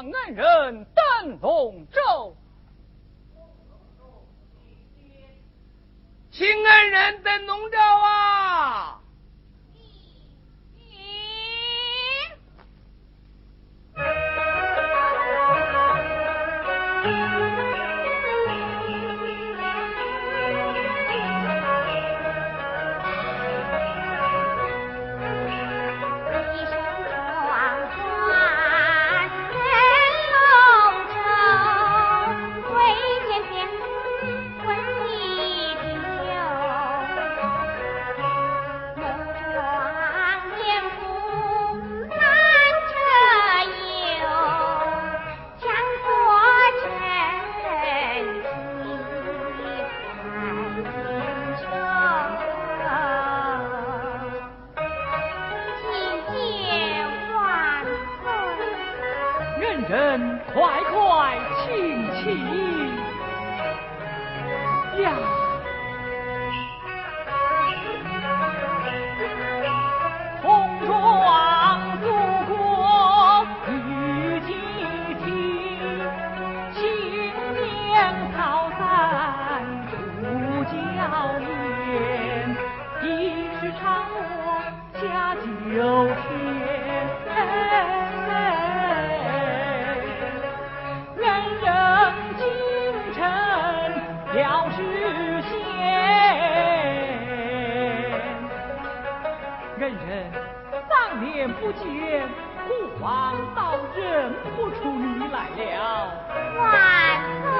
安人登龙舟，请恩人登龙舟啊！不见孤王倒认不出你来了。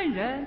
骗人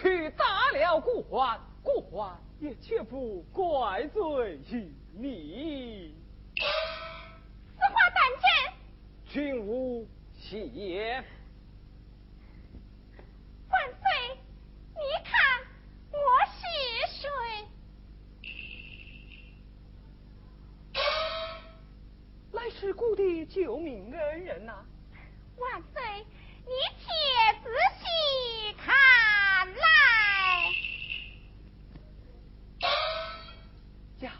去打了顾欢，顾欢也绝不怪罪于你。此话当真？君无戏言。万岁，你看我是谁？乃是故的救命恩人呐！万岁，你且仔细看来。呀，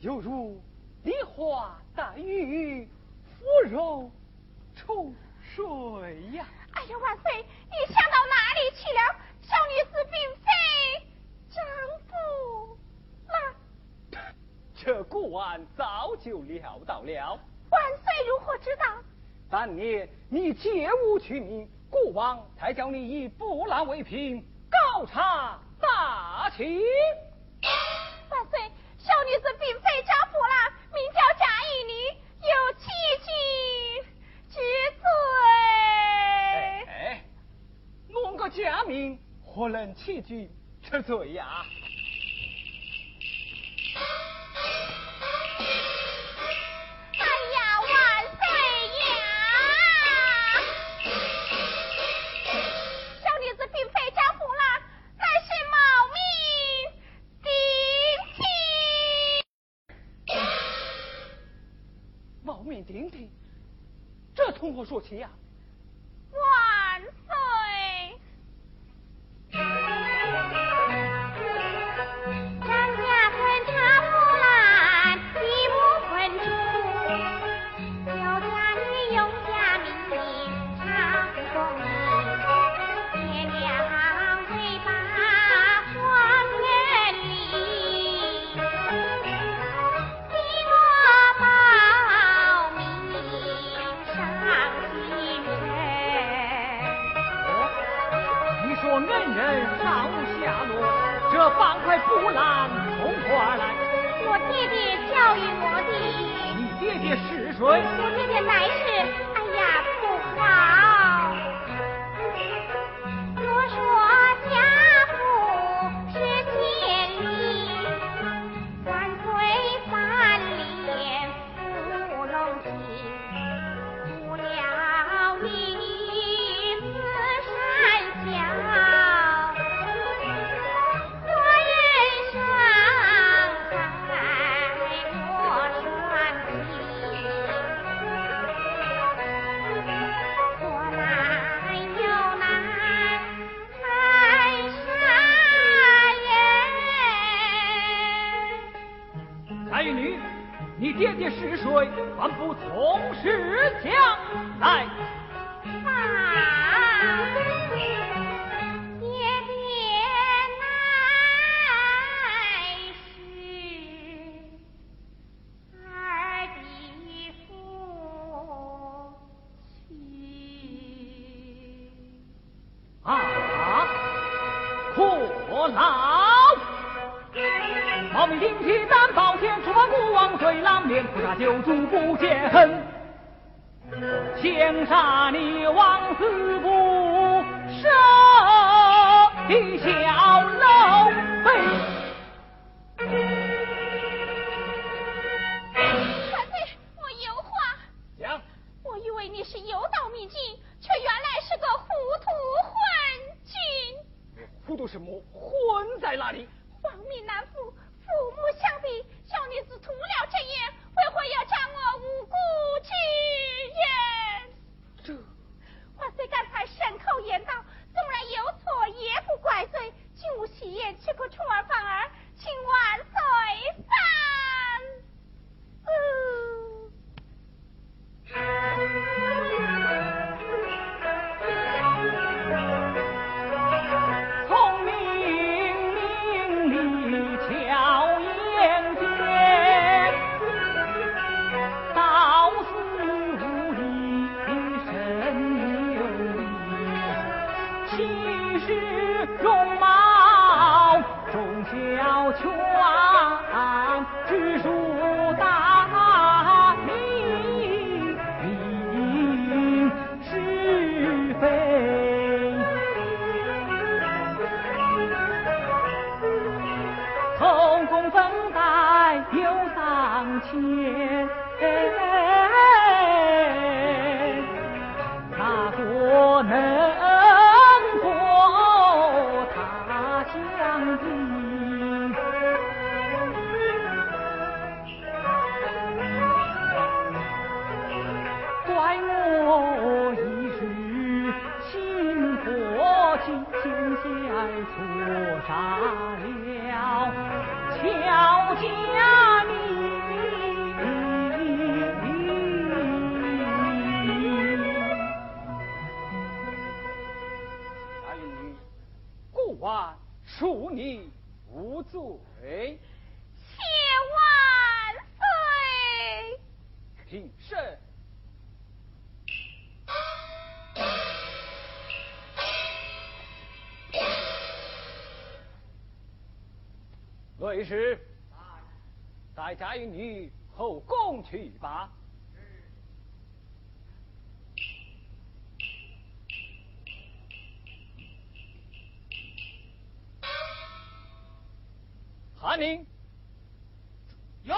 犹如梨花带雨，芙蓉出水呀！哎呀，万岁，你想到哪里去了？小女子并非丈夫了。这官早就料到了。万岁如何知道？当年你借物取名，国王才叫你以布兰为凭，高察大清。万岁，小女子并非张布兰，名叫贾玉女，有欺君之罪。哎，弄个假名，何能欺君之罪呀？说起呀？同时带家与女后宫去吧。韩宁，有。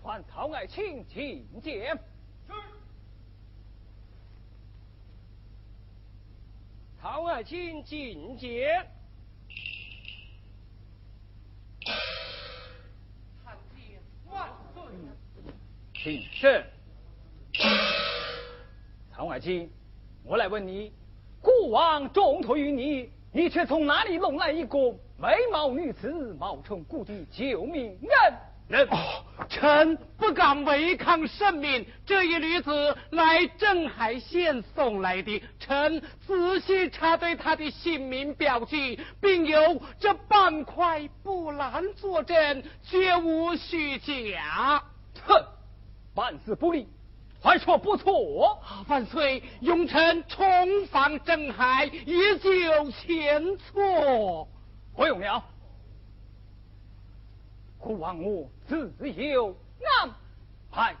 传陶爱卿觐见。曹爱卿觐见。参见万岁。请是。曹爱卿，我来问你，孤王重托于你，你却从哪里弄来一个美貌女子，冒充故地救命人？人，臣不敢违抗圣命。这一女子来镇海县送来的，臣仔细查对她的姓名标记，并有这半块布兰作证，绝无虚假。哼，办事不利，还说不错。万岁，永臣重访镇海，以救前错。不用了。孤王我自有安排。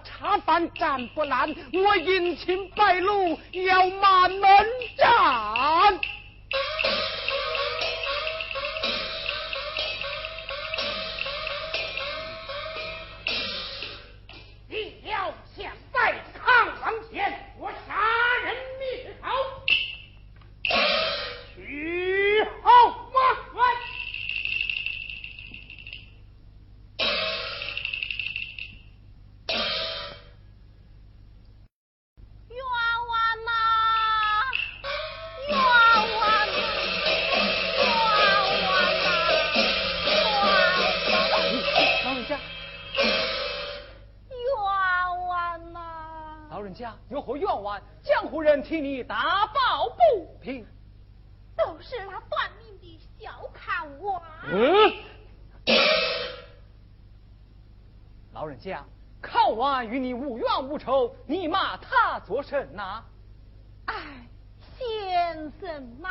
茶饭战不烂，我隐情败露要满门斩。替你打抱不平，都是那短命的小看我。嗯，老人家，看娃与你无冤无仇，你骂他做甚呐？哎，先生嘛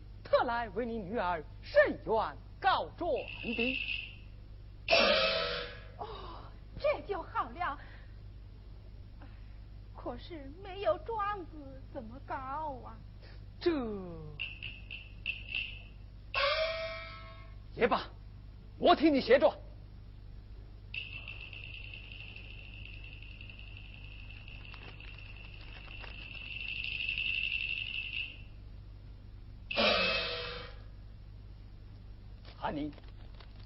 特来为你女儿伸冤告状的。哦，这就好了。可是没有状子怎么告啊？这也罢，我替你写状。你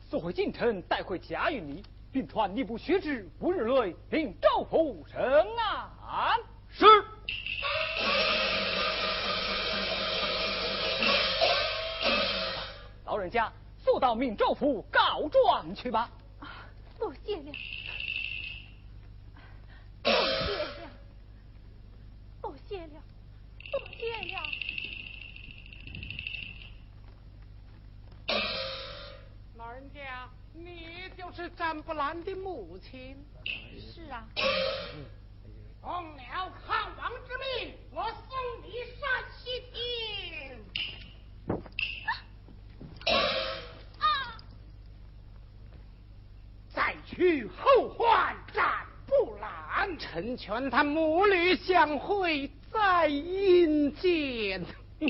速回京城，带回贾与你，并传吏部学旨，五日内令赵府升案。是。老人家速到闽州府告状去吧。多谢了，多谢了，多谢了，就是张不兰的母亲。是啊。奉了汉王之命，我送你上西天。再去后患斩不兰，成全他母女相会在阴间。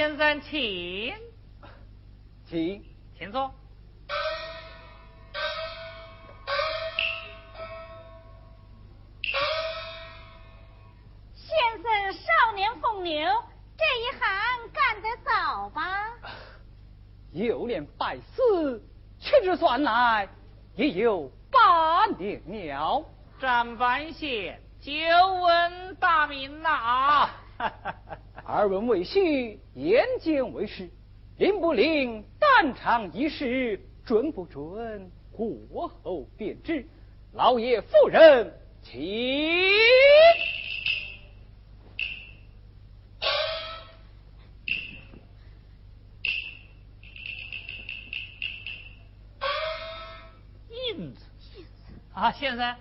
先生请，请，请坐。先生少年风流，这一行干得早吧有年拜师，屈指算来也有八年了。张半仙，久闻大名呐！耳闻未虚，眼见为实，灵不灵？当场一试，准不准？过后便知。老爷夫人，请。啊，先生，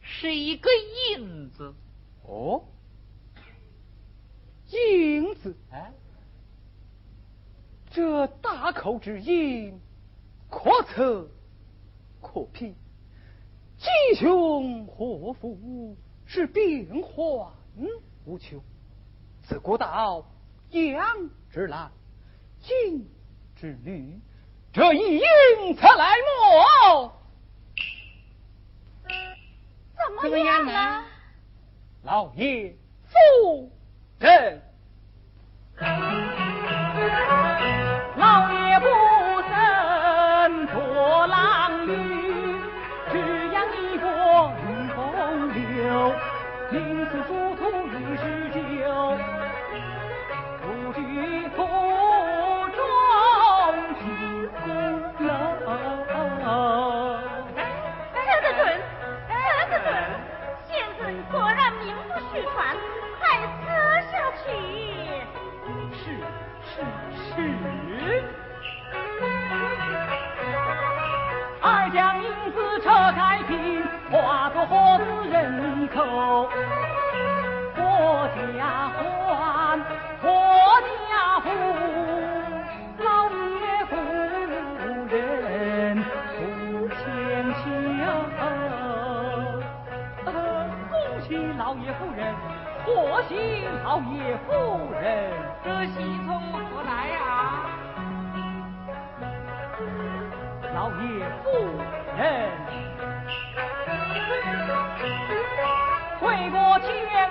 是一个印子。哦，印子，哎，这大口之音，可测可品，吉凶祸福是变幻无穷。自古道阳之男，阴之女，这一印才来么？怎么样呢？老爷夫人，老爷不生拖郎女，只养一个云风流，名似殊途一世久，不惧贺家欢，家，老爷夫人。恭喜老爷夫人，贺喜老爷夫人，这喜从何来啊？老爷夫。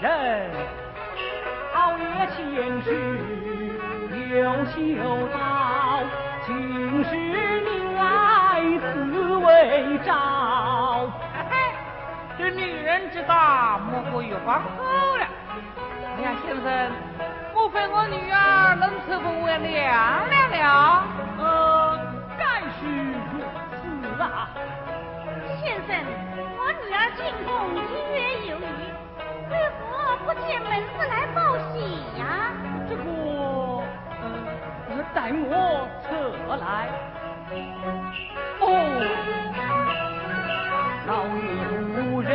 人，皓月前世有修道，今世命来此为招。嘿嘿，这女人之大，莫过于皇后了。哎呀，先生，莫非我女儿能赐不为娘娘了？呃，该是如此啊。先生，我女儿进宫一月有余，为何不见门子来报喜呀？这个，呃，待我侧来。哦，老爷夫人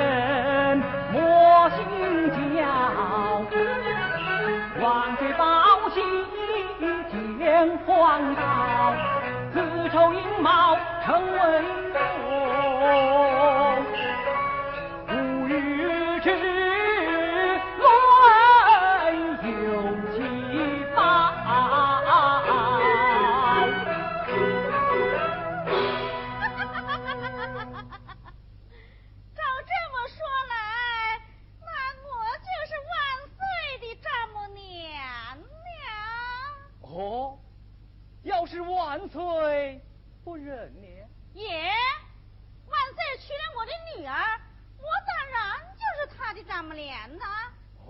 莫心焦，万岁报喜见皇道，子丑寅卯成为龙，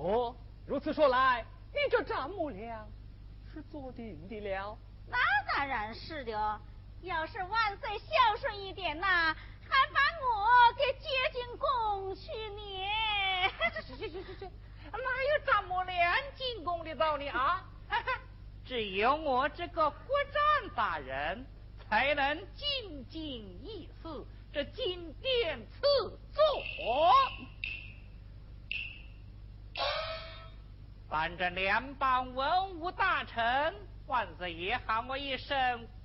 哦，如此说来，你这丈母娘是做定的了。那当然是的，要是万岁孝顺一点呐，还把我给接进宫去呢。去去去去去，哪有丈母娘进宫的道理啊？只有我这个国丈大人才能进京议事，这金殿赐座。反正联邦文武大臣，万岁爷喊我一声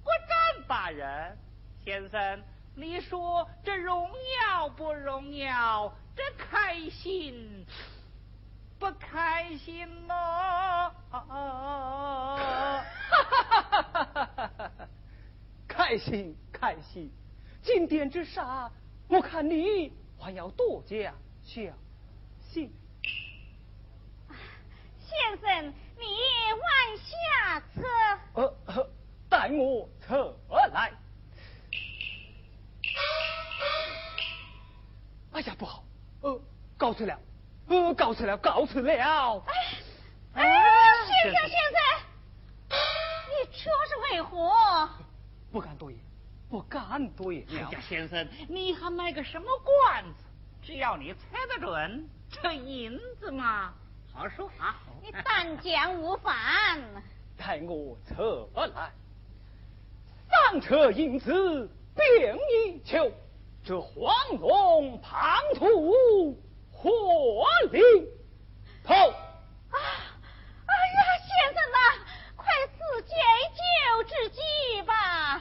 国丈大人，先生，你说这荣耀不荣耀？这开心不开心呢？开心开心，今天之上，我看你还要多加小心。先生，你往下车。呃，呃待我车来。哎呀，不好，呃，告辞了，呃，告辞了，告辞了。哎哎，先生先生，你这是为何？不敢多言，不敢多言呀，先生，你还卖个什么关子？只要你猜得准，这银子嘛，好说啊。你但讲无妨。待我策来，上车引子便一求，这黄龙庞土火力透。啊！哎呀，先生呐，快赐解救之计吧！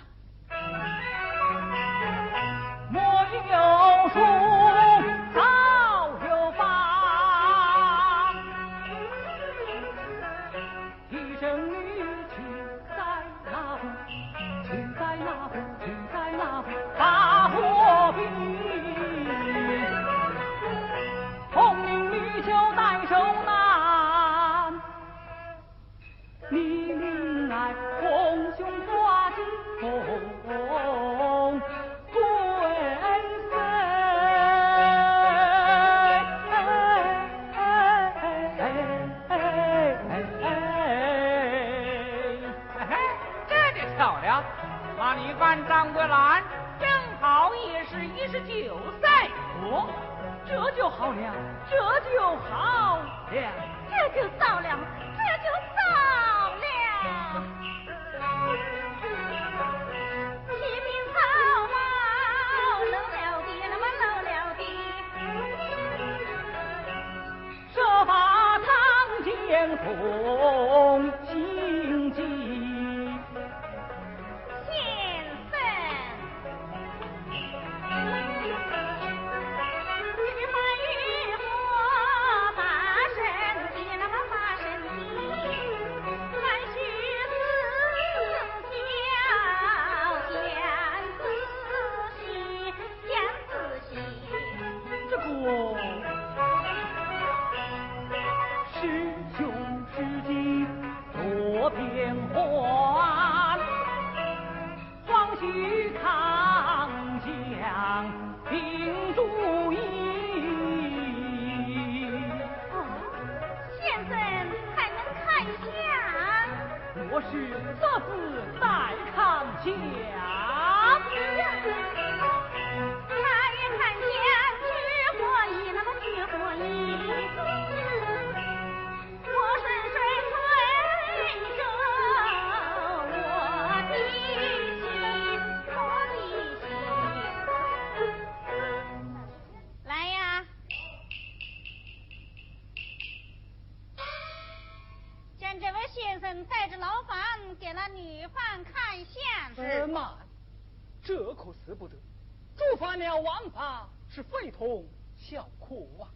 小可啊！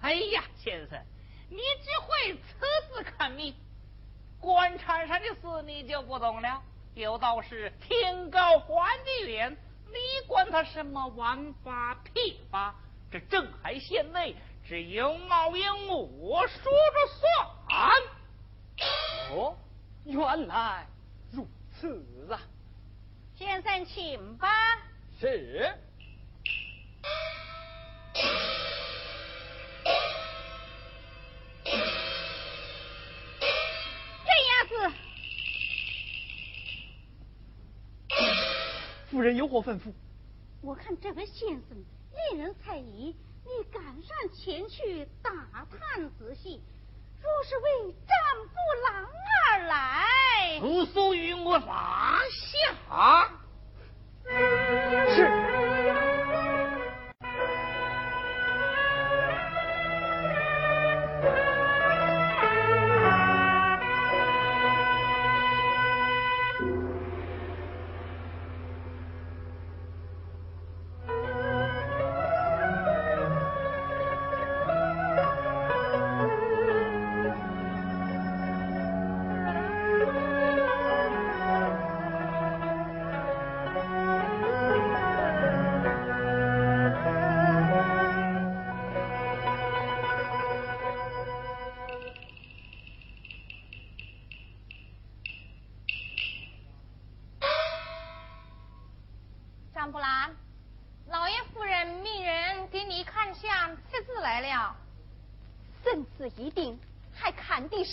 哎呀，先生，你只会此事看命，官场上的事你就不懂了。有道是天高皇帝远，你管他什么王法屁法？这镇海县内只有冒烟我说着算。哦，原来如此啊！先生，请吧。是。夫人有何吩咐？我看这位先生令人猜疑，你赶上前去打探仔细。若是为战不郎而来，不属于我拿下。是。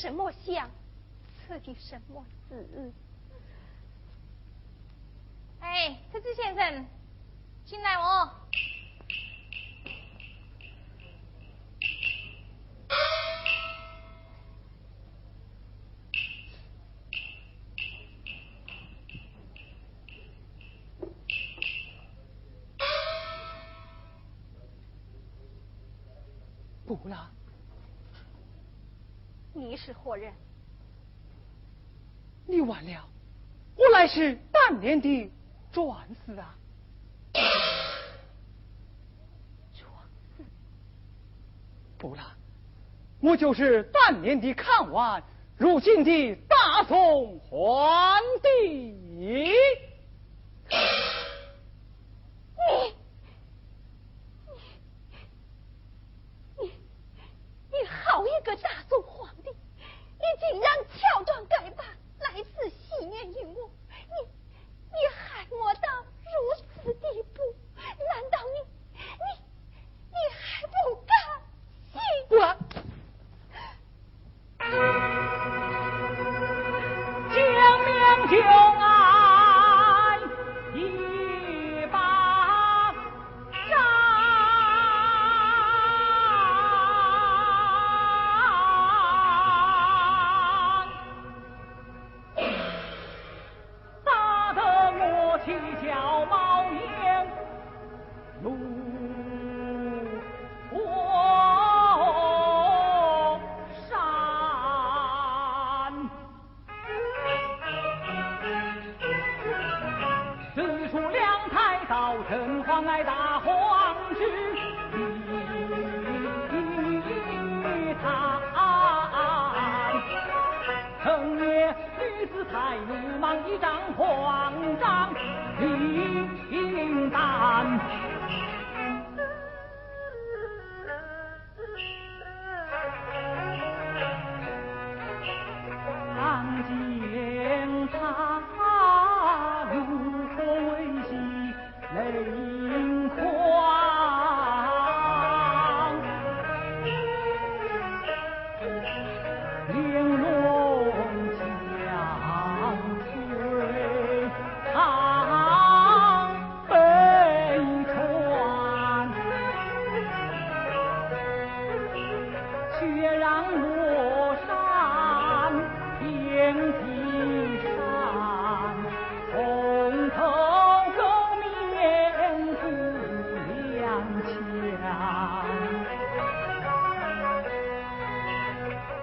什么相？测的什么字？哎，特子先生，进来哦。不啦，你是何人？你完了，我乃是当年的转世啊！转世，不啦，我就是当年的看完，如今的大宋皇帝。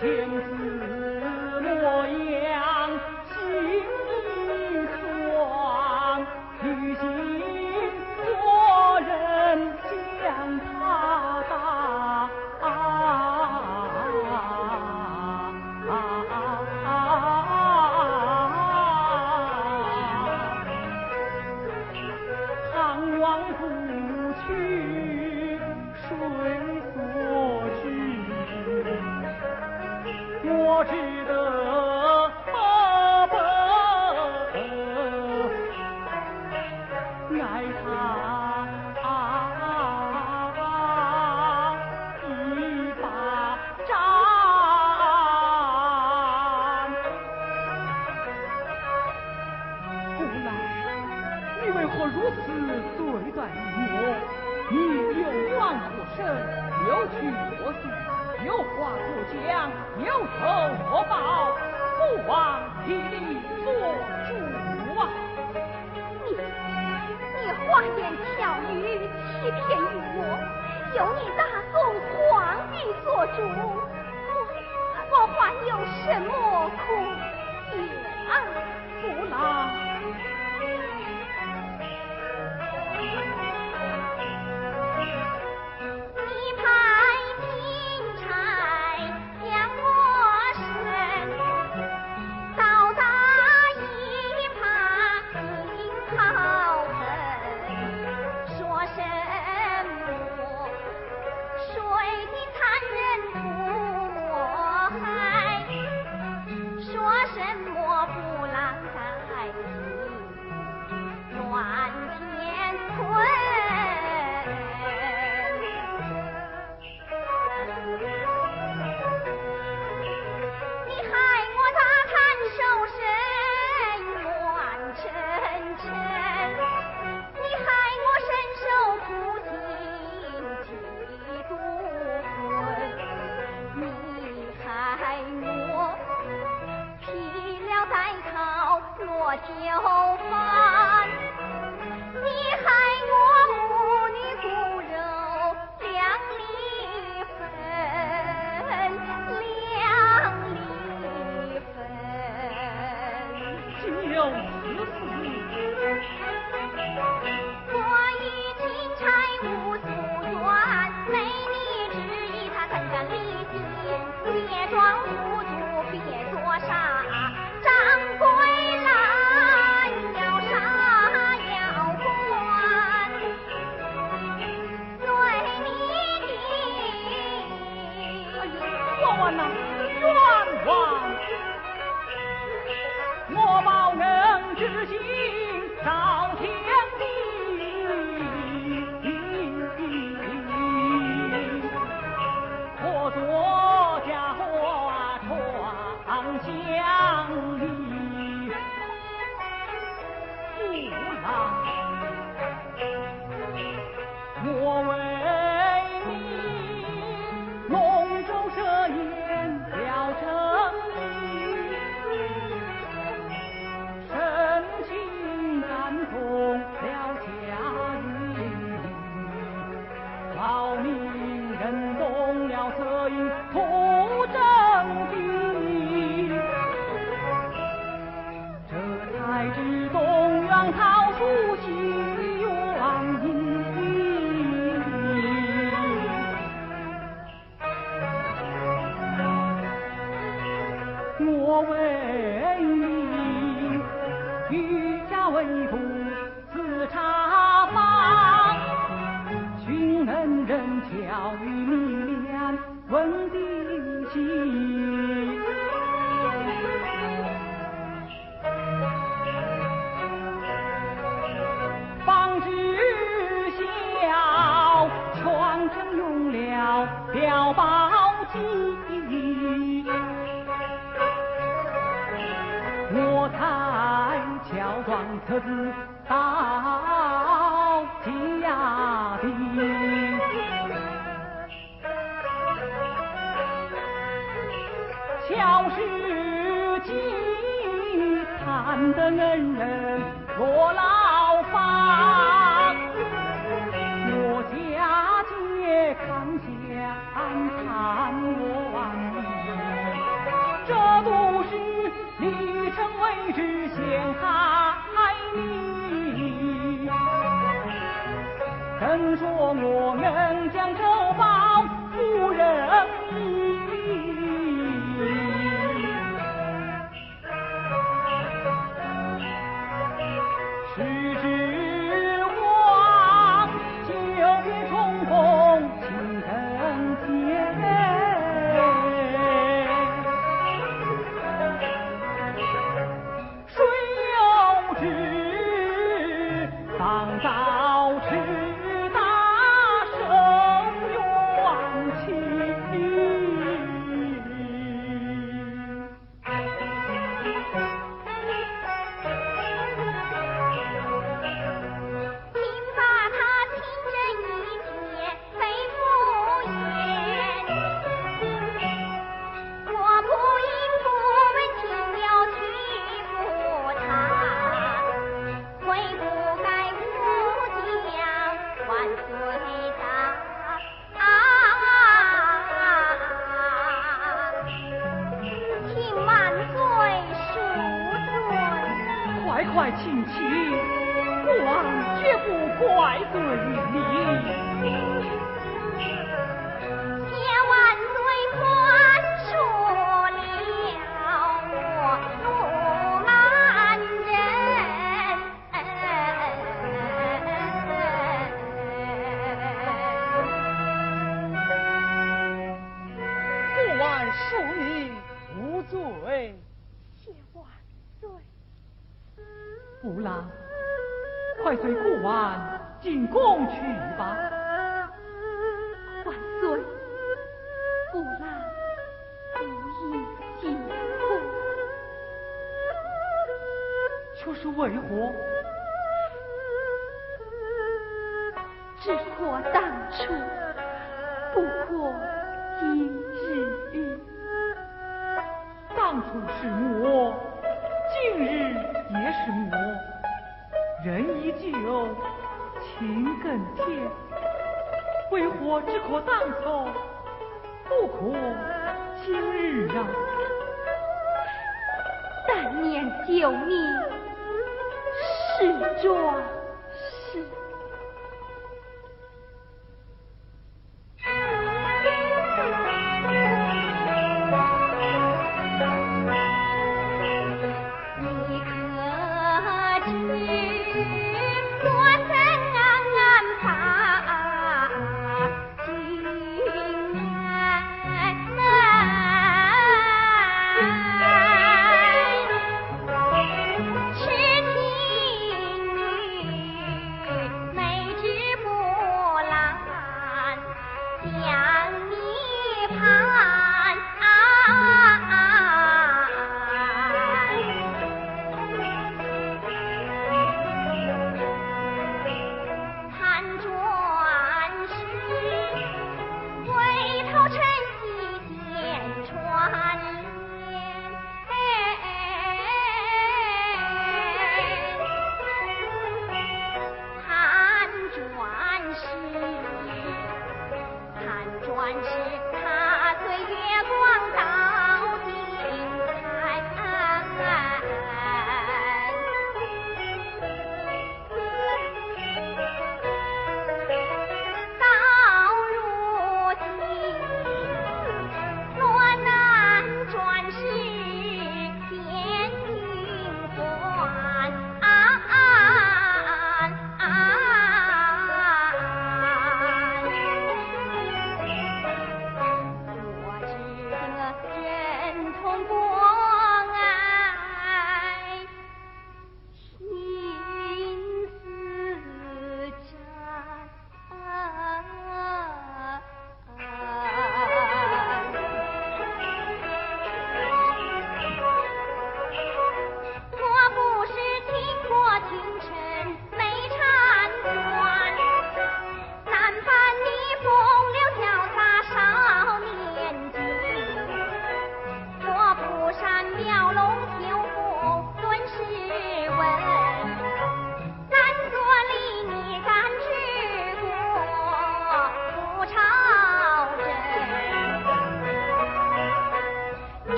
天赐我也。是为何？只可当初，不可今日。当初是魔，今日也是魔。人依旧，情更天。为何只可当初，不可今日啊？但念旧年。宇宙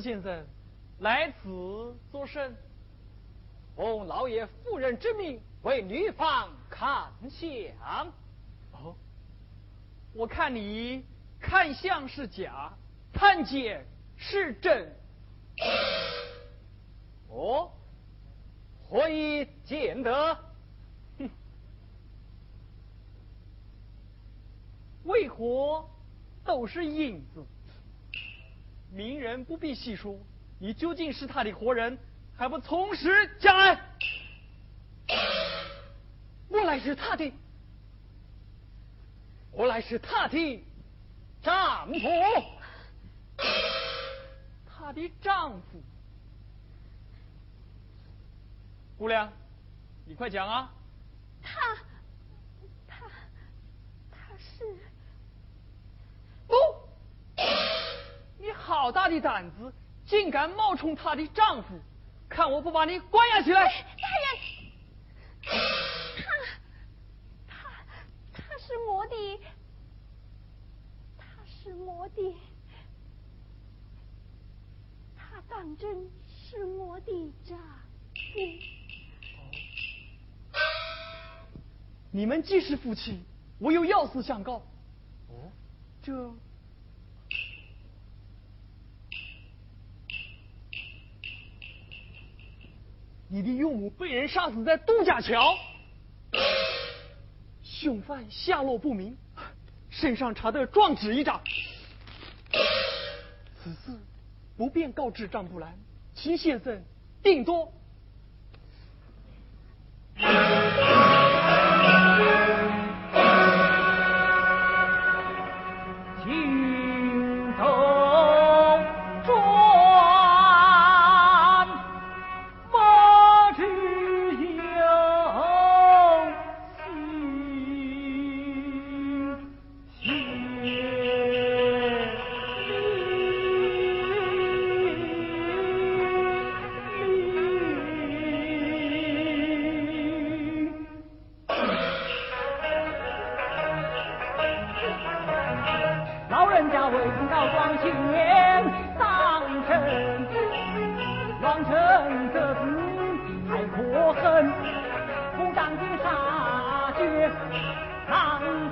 先生来此作甚？奉老爷夫人之命，为女方看相。哦，我看你看相是假，看见是真。哦，何以见得？哼，为何都是影子？名人不必细说，你究竟是他的活人？还不从实讲来！我乃是他的，我乃是他的丈夫，他的丈夫。姑娘，你快讲啊！他，他，他是。好大的胆子，竟敢冒充她的丈夫！看我不把你关押起来！大人，他他他是我的，他是我的，他当真是我的丈夫。你们既是夫妻，我有要事相告。哦，这。你的岳母被人杀死在杜家桥，凶犯下落不明，身上查得状纸一张。此事不便告知张布兰，齐先生定夺。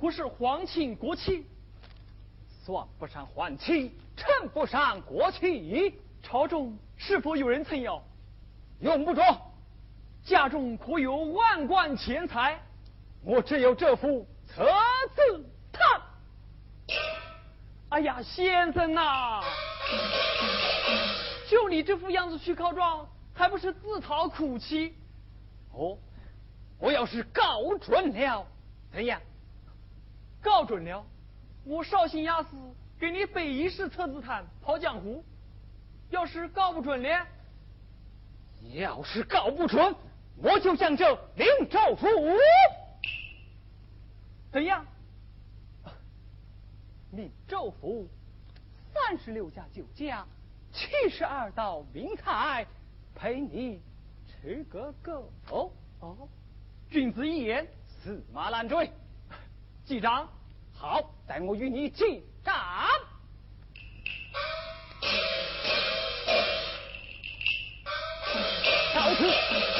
不是皇亲国戚？算不上皇亲，称不上国戚。朝中是否有人曾要？用不着。家中可有万贯钱财？我只有这副册子叹。哎呀，先生呐！就你这副样子去告状，还不是自讨苦吃？哦，我要是告准了，怎样？告准了，我绍兴押司给你北一市册子摊跑江湖，要是告不准呢？要是告不准，我就将这灵州府怎样？闽州府三十六家酒家，七十二道名菜，陪你吃个够。哦，君子一言，驷马难追。记账，好，待我与你记账。到此。